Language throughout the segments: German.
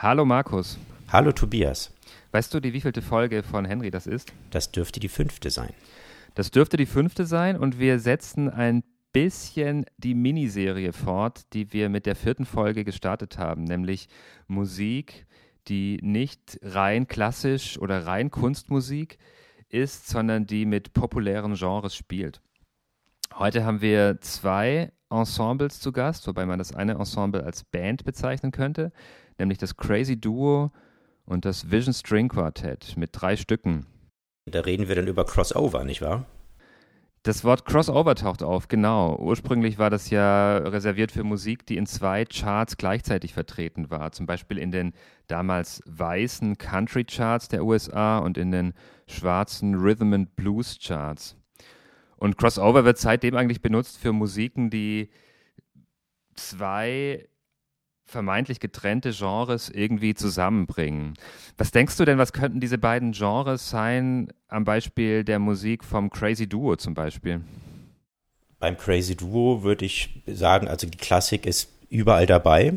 Hallo Markus. Hallo Tobias. Weißt du, die wievielte Folge von Henry das ist? Das dürfte die fünfte sein. Das dürfte die fünfte sein und wir setzen ein bisschen die Miniserie fort, die wir mit der vierten Folge gestartet haben, nämlich Musik, die nicht rein klassisch oder rein Kunstmusik ist, sondern die mit populären Genres spielt. Heute haben wir zwei Ensembles zu Gast, wobei man das eine Ensemble als Band bezeichnen könnte, nämlich das Crazy Duo und das Vision String Quartet mit drei Stücken. Da reden wir dann über Crossover, nicht wahr? Das Wort Crossover taucht auf, genau. Ursprünglich war das ja reserviert für Musik, die in zwei Charts gleichzeitig vertreten war. Zum Beispiel in den damals weißen Country Charts der USA und in den schwarzen Rhythm and Blues Charts. Und Crossover wird seitdem eigentlich benutzt für Musiken, die zwei vermeintlich getrennte Genres irgendwie zusammenbringen. Was denkst du denn, was könnten diese beiden Genres sein, am Beispiel der Musik vom Crazy Duo zum Beispiel? Beim Crazy Duo würde ich sagen, also die Klassik ist überall dabei.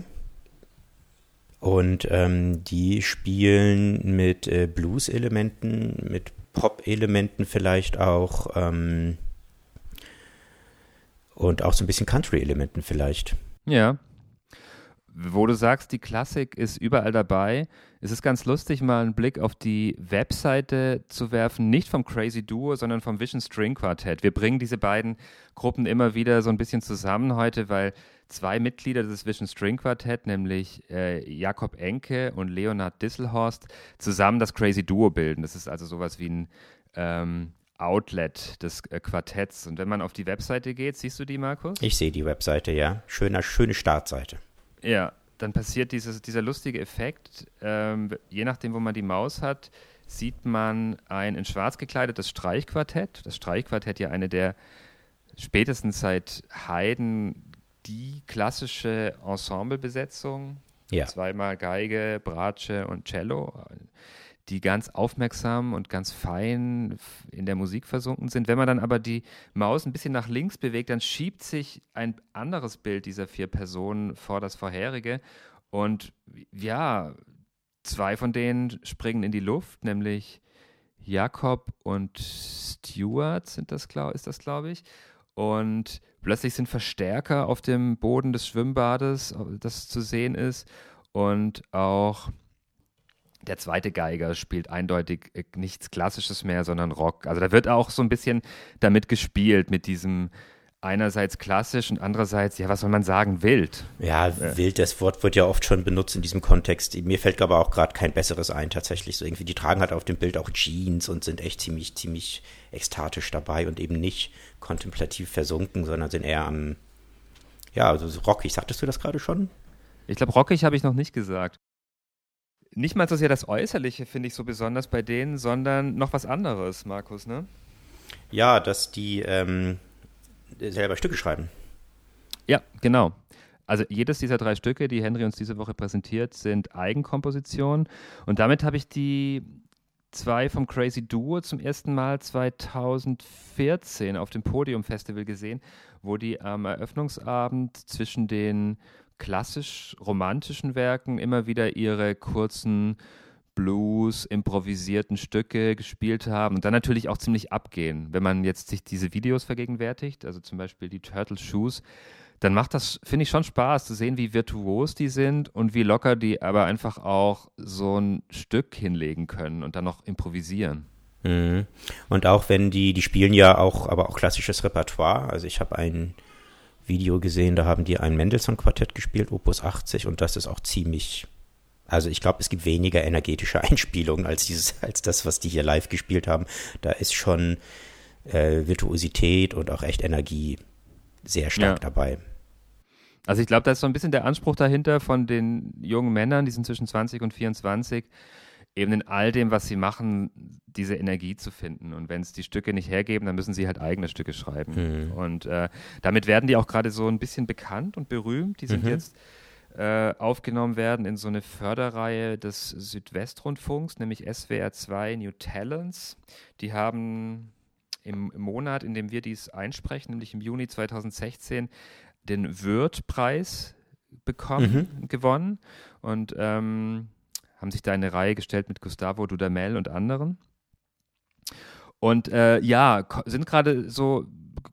Und ähm, die spielen mit äh, Blues-Elementen, mit Pop-Elementen vielleicht auch ähm, und auch so ein bisschen Country-Elementen vielleicht. Ja, wo du sagst, die Klassik ist überall dabei, es ist ganz lustig, mal einen Blick auf die Webseite zu werfen, nicht vom Crazy Duo, sondern vom Vision String Quartet. Wir bringen diese beiden Gruppen immer wieder so ein bisschen zusammen heute, weil zwei Mitglieder des Vision String Quartet, nämlich äh, Jakob Enke und Leonard Disselhorst, zusammen das Crazy Duo bilden. Das ist also sowas wie ein ähm, Outlet des äh, Quartetts. Und wenn man auf die Webseite geht, siehst du die, Markus? Ich sehe die Webseite, ja. Schöner, schöne Startseite. Ja, dann passiert dieses, dieser lustige Effekt. Ähm, je nachdem, wo man die Maus hat, sieht man ein in schwarz gekleidetes Streichquartett. Das Streichquartett ja eine der spätestens seit Haydn die klassische Ensemblebesetzung. Ja. Zweimal Geige, Bratsche und Cello die ganz aufmerksam und ganz fein in der Musik versunken sind. Wenn man dann aber die Maus ein bisschen nach links bewegt, dann schiebt sich ein anderes Bild dieser vier Personen vor das vorherige. Und ja, zwei von denen springen in die Luft, nämlich Jakob und Stuart sind das, ist das, glaube ich. Und plötzlich sind Verstärker auf dem Boden des Schwimmbades, das zu sehen ist. Und auch der zweite Geiger spielt eindeutig äh, nichts Klassisches mehr, sondern Rock. Also da wird auch so ein bisschen damit gespielt, mit diesem einerseits klassisch und andererseits, ja, was soll man sagen, wild. Ja, äh. wild, das Wort wird ja oft schon benutzt in diesem Kontext. Mir fällt aber auch gerade kein besseres ein, tatsächlich. So irgendwie, die tragen halt auf dem Bild auch Jeans und sind echt ziemlich, ziemlich ekstatisch dabei und eben nicht kontemplativ versunken, sondern sind eher am, ja, also rockig. Sagtest du das gerade schon? Ich glaube, rockig habe ich noch nicht gesagt nicht mal so sehr das Äußerliche finde ich so besonders bei denen, sondern noch was anderes, Markus, ne? Ja, dass die ähm, selber Stücke schreiben. Ja, genau. Also jedes dieser drei Stücke, die Henry uns diese Woche präsentiert, sind Eigenkompositionen. Und damit habe ich die zwei vom Crazy Duo zum ersten Mal 2014 auf dem Podium Festival gesehen, wo die am Eröffnungsabend zwischen den klassisch romantischen Werken immer wieder ihre kurzen Blues, improvisierten Stücke gespielt haben und dann natürlich auch ziemlich abgehen. Wenn man jetzt sich diese Videos vergegenwärtigt, also zum Beispiel die Turtle Shoes, dann macht das, finde ich, schon Spaß zu sehen, wie virtuos die sind und wie locker die aber einfach auch so ein Stück hinlegen können und dann noch improvisieren. Mhm. Und auch wenn die, die spielen ja auch, aber auch klassisches Repertoire. Also ich habe einen Video gesehen, da haben die ein Mendelssohn-Quartett gespielt, Opus 80, und das ist auch ziemlich. Also ich glaube, es gibt weniger energetische Einspielungen als dieses, als das, was die hier live gespielt haben. Da ist schon äh, Virtuosität und auch echt Energie sehr stark ja. dabei. Also ich glaube, da ist so ein bisschen der Anspruch dahinter von den jungen Männern, die sind zwischen 20 und 24, eben in all dem, was sie machen, diese Energie zu finden. Und wenn es die Stücke nicht hergeben, dann müssen sie halt eigene Stücke schreiben. Mhm. Und äh, damit werden die auch gerade so ein bisschen bekannt und berühmt. Die sind mhm. jetzt äh, aufgenommen werden in so eine Förderreihe des Südwestrundfunks, nämlich SWR 2 New Talents. Die haben im, im Monat, in dem wir dies einsprechen, nämlich im Juni 2016, den Würth-Preis bekommen, mhm. gewonnen und ähm, haben sich da eine Reihe gestellt mit Gustavo Dudamel und anderen. Und äh, ja, sind gerade so,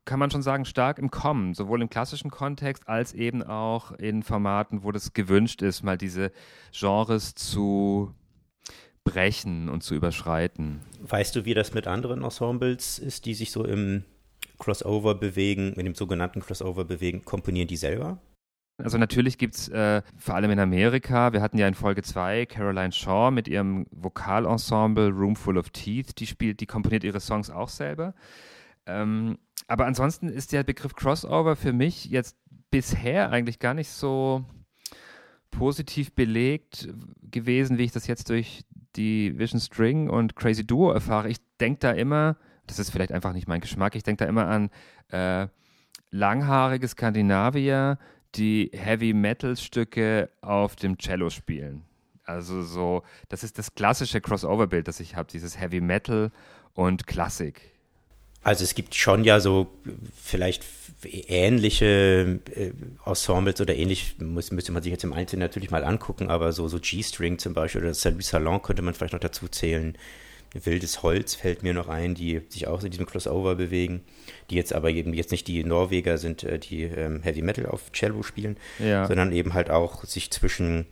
kann man schon sagen, stark im Kommen, sowohl im klassischen Kontext als eben auch in Formaten, wo das gewünscht ist, mal diese Genres zu brechen und zu überschreiten. Weißt du, wie das mit anderen Ensembles ist, die sich so im Crossover bewegen, in dem sogenannten Crossover bewegen, komponieren die selber? Also natürlich gibt es äh, vor allem in Amerika, wir hatten ja in Folge 2 Caroline Shaw mit ihrem Vokalensemble Room Full of Teeth, die spielt, die komponiert ihre Songs auch selber. Ähm, aber ansonsten ist der Begriff Crossover für mich jetzt bisher eigentlich gar nicht so positiv belegt gewesen, wie ich das jetzt durch die Vision String und Crazy Duo erfahre. Ich denke da immer, das ist vielleicht einfach nicht mein Geschmack, ich denke da immer an äh, langhaarige Skandinavier, die Heavy Metal Stücke auf dem Cello spielen. Also so, das ist das klassische Crossover-Bild, das ich habe, dieses Heavy Metal und Klassik. Also es gibt schon ja so vielleicht ähnliche äh, Ensembles oder ähnlich, muss, müsste man sich jetzt im Einzelnen natürlich mal angucken, aber so, so G-String zum Beispiel oder Salut Salon könnte man vielleicht noch dazu zählen. Wildes Holz fällt mir noch ein, die sich auch in diesem Crossover bewegen, die jetzt aber eben jetzt nicht die Norweger sind, äh, die ähm, Heavy Metal auf Cello spielen, ja. sondern eben halt auch sich zwischen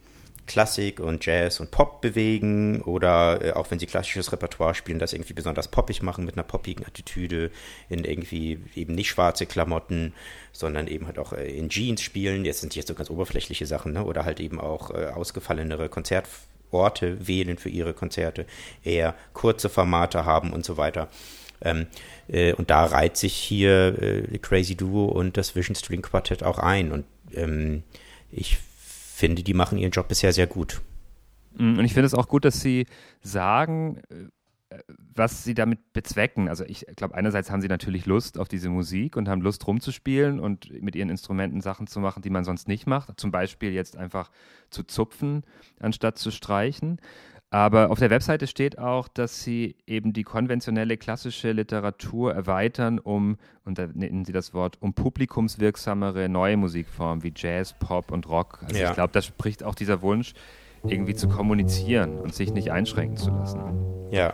Klassik und Jazz und Pop bewegen oder äh, auch wenn sie klassisches Repertoire spielen, das irgendwie besonders poppig machen mit einer poppigen Attitüde, in irgendwie eben nicht schwarze Klamotten, sondern eben halt auch äh, in Jeans spielen. Jetzt sind jetzt so ganz oberflächliche Sachen, ne? oder halt eben auch äh, ausgefallenere Konzert Orte wählen für ihre Konzerte, eher kurze Formate haben und so weiter. Ähm, äh, und da reiht sich hier äh, Crazy Duo und das Vision String Quartett auch ein. Und ähm, ich finde, die machen ihren Job bisher sehr gut. Mm, und ich finde es auch gut, dass sie sagen, äh, was sie damit bezwecken. Also ich glaube, einerseits haben sie natürlich Lust auf diese Musik und haben Lust rumzuspielen und mit ihren Instrumenten Sachen zu machen, die man sonst nicht macht. Zum Beispiel jetzt einfach zu zupfen, anstatt zu streichen. Aber auf der Webseite steht auch, dass sie eben die konventionelle klassische Literatur erweitern, um, und da nennen sie das Wort, um publikumswirksamere neue Musikformen wie Jazz, Pop und Rock. Also ja. ich glaube, da spricht auch dieser Wunsch, irgendwie zu kommunizieren und sich nicht einschränken zu lassen. Ja,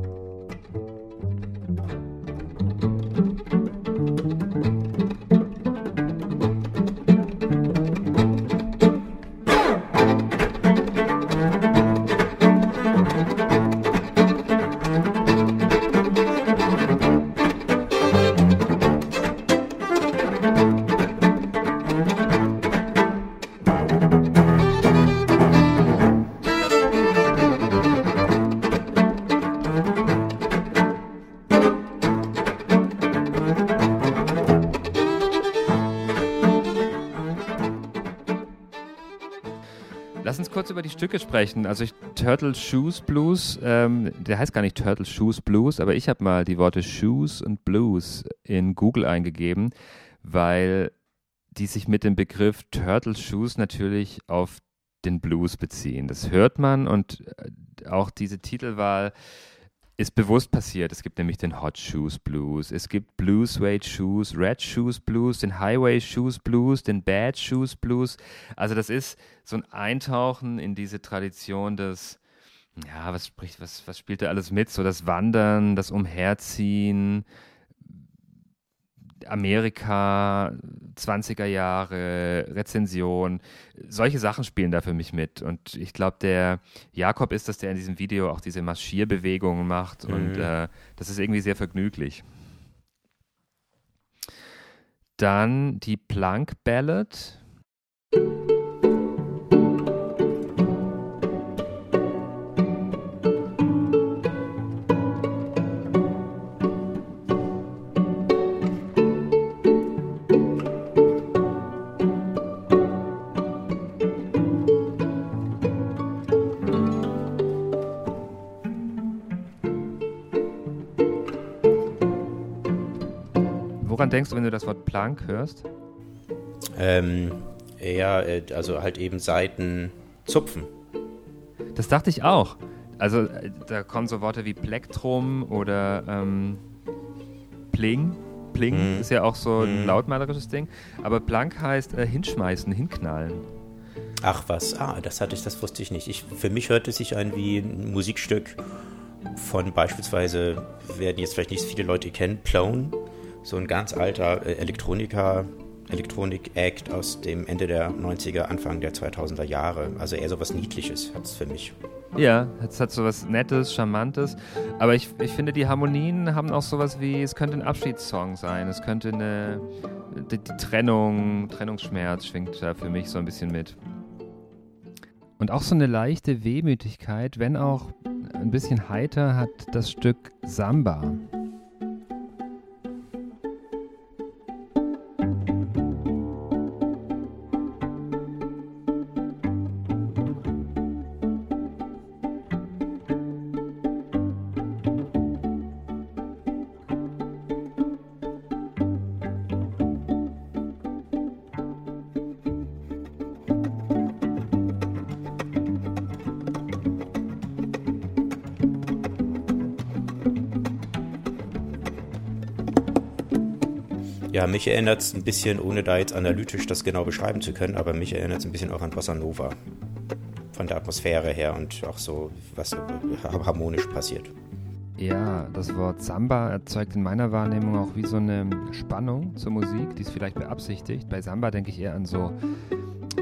über die Stücke sprechen. Also ich, Turtle Shoes Blues, ähm, der heißt gar nicht Turtle Shoes Blues, aber ich habe mal die Worte Shoes und Blues in Google eingegeben, weil die sich mit dem Begriff Turtle Shoes natürlich auf den Blues beziehen. Das hört man und äh, auch diese Titelwahl ist bewusst passiert. Es gibt nämlich den Hot Shoes Blues, es gibt Blue Suede Shoes, Red Shoes Blues, den Highway Shoes Blues, den Bad Shoes Blues. Also das ist so ein Eintauchen in diese Tradition des, ja, was spricht, was, was spielt da alles mit? So das Wandern, das Umherziehen, Amerika, 20er Jahre, Rezension, solche Sachen spielen da für mich mit. Und ich glaube, der Jakob ist das, der in diesem Video auch diese Marschierbewegungen macht. Mhm. Und äh, das ist irgendwie sehr vergnüglich. Dann die Plank Ballad. Denkst du, wenn du das Wort Plank hörst? Ähm, eher, äh, also halt eben Seiten zupfen. Das dachte ich auch. Also äh, da kommen so Worte wie Plektrum oder ähm, Pling Pling Mhm. ist ja auch so ein Mhm. lautmalerisches Ding. Aber Blank heißt äh, hinschmeißen, hinknallen. Ach was, ah, das hatte ich, das wusste ich nicht. Ich, für mich hört es sich an wie ein Musikstück von beispielsweise, werden jetzt vielleicht nicht viele Leute kennen, Plone, so ein ganz alter äh, Elektroniker, Elektronik-Act aus dem Ende der 90er, Anfang der 2000er Jahre. Also eher so was Niedliches hat es für mich. Ja, es hat so was Nettes, Charmantes. Aber ich, ich finde, die Harmonien haben auch sowas wie, es könnte ein Abschiedssong sein. Es könnte eine, die, die Trennung, Trennungsschmerz schwingt da für mich so ein bisschen mit. Und auch so eine leichte Wehmütigkeit, wenn auch ein bisschen heiter, hat das Stück Samba. Ja, mich erinnert es ein bisschen, ohne da jetzt analytisch das genau beschreiben zu können, aber mich erinnert es ein bisschen auch an Bossa Nova. Von der Atmosphäre her und auch so, was harmonisch passiert. Ja, das Wort Samba erzeugt in meiner Wahrnehmung auch wie so eine Spannung zur Musik, die ist vielleicht beabsichtigt. Bei Samba denke ich eher an so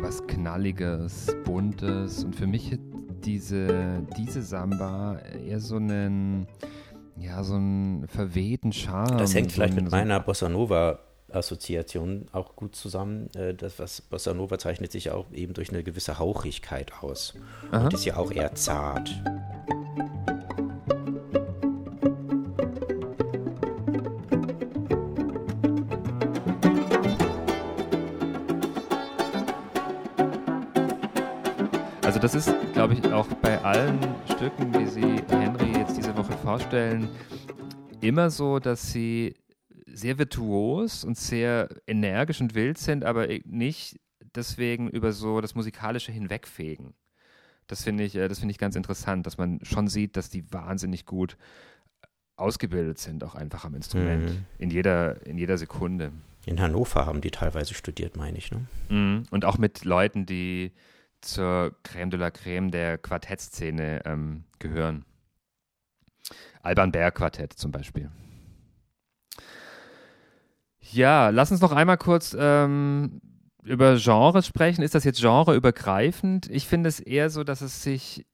was Knalliges, Buntes und für mich diese, diese Samba eher so einen, ja, so einen verwehten Charme. Das hängt so vielleicht einen- mit so- meiner Bossa Nova Assoziation auch gut zusammen. Äh, Das, was Bossa Nova zeichnet sich auch eben durch eine gewisse Hauchigkeit aus. Aha. Und ist ja auch eher zart. Also das ist, glaube ich, auch bei allen Stücken, die Sie Henry vorstellen, immer so, dass sie sehr virtuos und sehr energisch und wild sind, aber nicht deswegen über so das Musikalische hinwegfegen. Das finde ich, äh, das finde ich ganz interessant, dass man schon sieht, dass die wahnsinnig gut ausgebildet sind, auch einfach am Instrument. Mhm. In jeder, in jeder Sekunde. In Hannover haben die teilweise studiert, meine ich. Ne? Mhm. Und auch mit Leuten, die zur Crème de la Crème der Quartettszene ähm, gehören. Alban Berg Quartett zum Beispiel. Ja, lass uns noch einmal kurz ähm, über Genres sprechen. Ist das jetzt genreübergreifend? Ich finde es eher so, dass es sich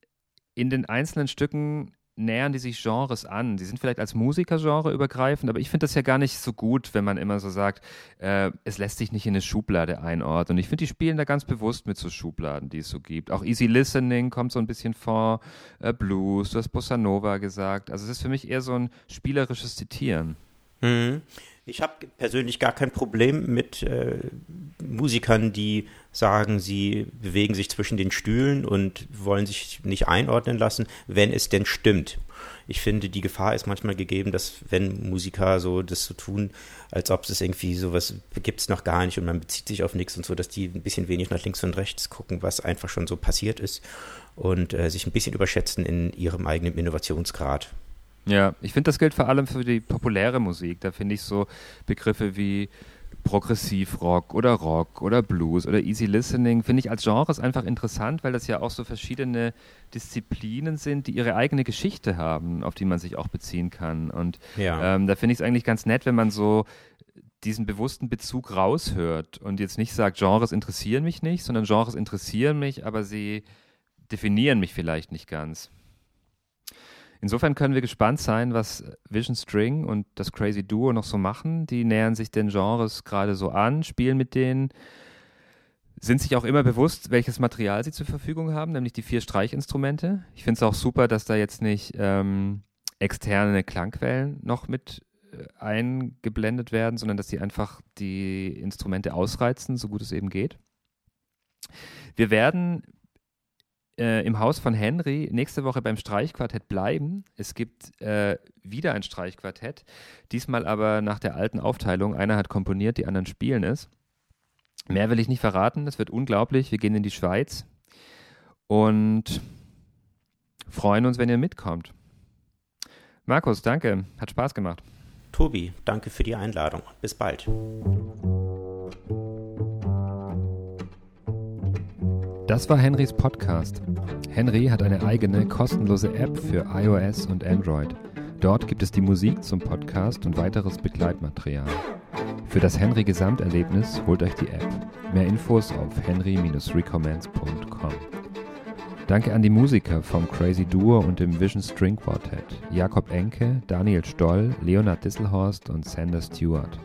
in den einzelnen Stücken nähern die sich Genres an. Die sind vielleicht als Musiker genreübergreifend, aber ich finde das ja gar nicht so gut, wenn man immer so sagt, äh, es lässt sich nicht in eine Schublade einordnen. Und ich finde, die spielen da ganz bewusst mit so Schubladen, die es so gibt. Auch Easy Listening kommt so ein bisschen vor, äh, Blues, du hast Bossa Nova gesagt. Also es ist für mich eher so ein spielerisches Zitieren. Mhm. Ich habe persönlich gar kein Problem mit äh, Musikern, die sagen, sie bewegen sich zwischen den Stühlen und wollen sich nicht einordnen lassen, wenn es denn stimmt. Ich finde, die Gefahr ist manchmal gegeben, dass wenn Musiker so das so tun, als ob es irgendwie sowas gibt es noch gar nicht und man bezieht sich auf nichts und so, dass die ein bisschen wenig nach links und rechts gucken, was einfach schon so passiert ist und äh, sich ein bisschen überschätzen in ihrem eigenen Innovationsgrad. Ja, ich finde, das gilt vor allem für die populäre Musik. Da finde ich so Begriffe wie Progressivrock oder Rock oder Blues oder Easy Listening, finde ich als Genres einfach interessant, weil das ja auch so verschiedene Disziplinen sind, die ihre eigene Geschichte haben, auf die man sich auch beziehen kann. Und Ja. ähm, da finde ich es eigentlich ganz nett, wenn man so diesen bewussten Bezug raushört und jetzt nicht sagt, Genres interessieren mich nicht, sondern Genres interessieren mich, aber sie definieren mich vielleicht nicht ganz. Insofern können wir gespannt sein, was Vision String und das Crazy Duo noch so machen. Die nähern sich den Genres gerade so an, spielen mit denen, sind sich auch immer bewusst, welches Material sie zur Verfügung haben, nämlich die vier Streichinstrumente. Ich finde es auch super, dass da jetzt nicht ähm, externe Klangquellen noch mit äh, eingeblendet werden, sondern dass die einfach die Instrumente ausreizen, so gut es eben geht. Wir werden äh, im Haus von Henry nächste Woche beim Streichquartett bleiben. Es gibt äh, wieder ein Streichquartett, diesmal aber nach der alten Aufteilung. Einer hat komponiert, die anderen spielen es. Mehr will ich nicht verraten, es wird unglaublich. Wir gehen in die Schweiz und freuen uns, wenn ihr mitkommt. Markus, danke, hat Spaß gemacht. Tobi, danke für die Einladung. Bis bald. Das war Henrys Podcast. Henry hat eine eigene kostenlose App für iOS und Android. Dort gibt es die Musik zum Podcast und weiteres Begleitmaterial. Für das Henry Gesamterlebnis holt euch die App. Mehr Infos auf henry-recommends.com. Danke an die Musiker vom Crazy Duo und dem Vision String Quartet, Jakob Enke, Daniel Stoll, Leonard Disselhorst und Sander Stewart.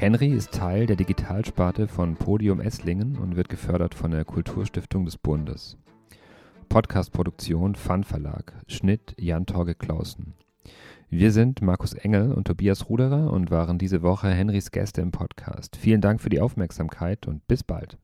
Henry ist Teil der Digitalsparte von Podium Esslingen und wird gefördert von der Kulturstiftung des Bundes. Podcastproduktion Fun Verlag, Schnitt Jan Torge Clausen. Wir sind Markus Engel und Tobias Ruderer und waren diese Woche Henrys Gäste im Podcast. Vielen Dank für die Aufmerksamkeit und bis bald.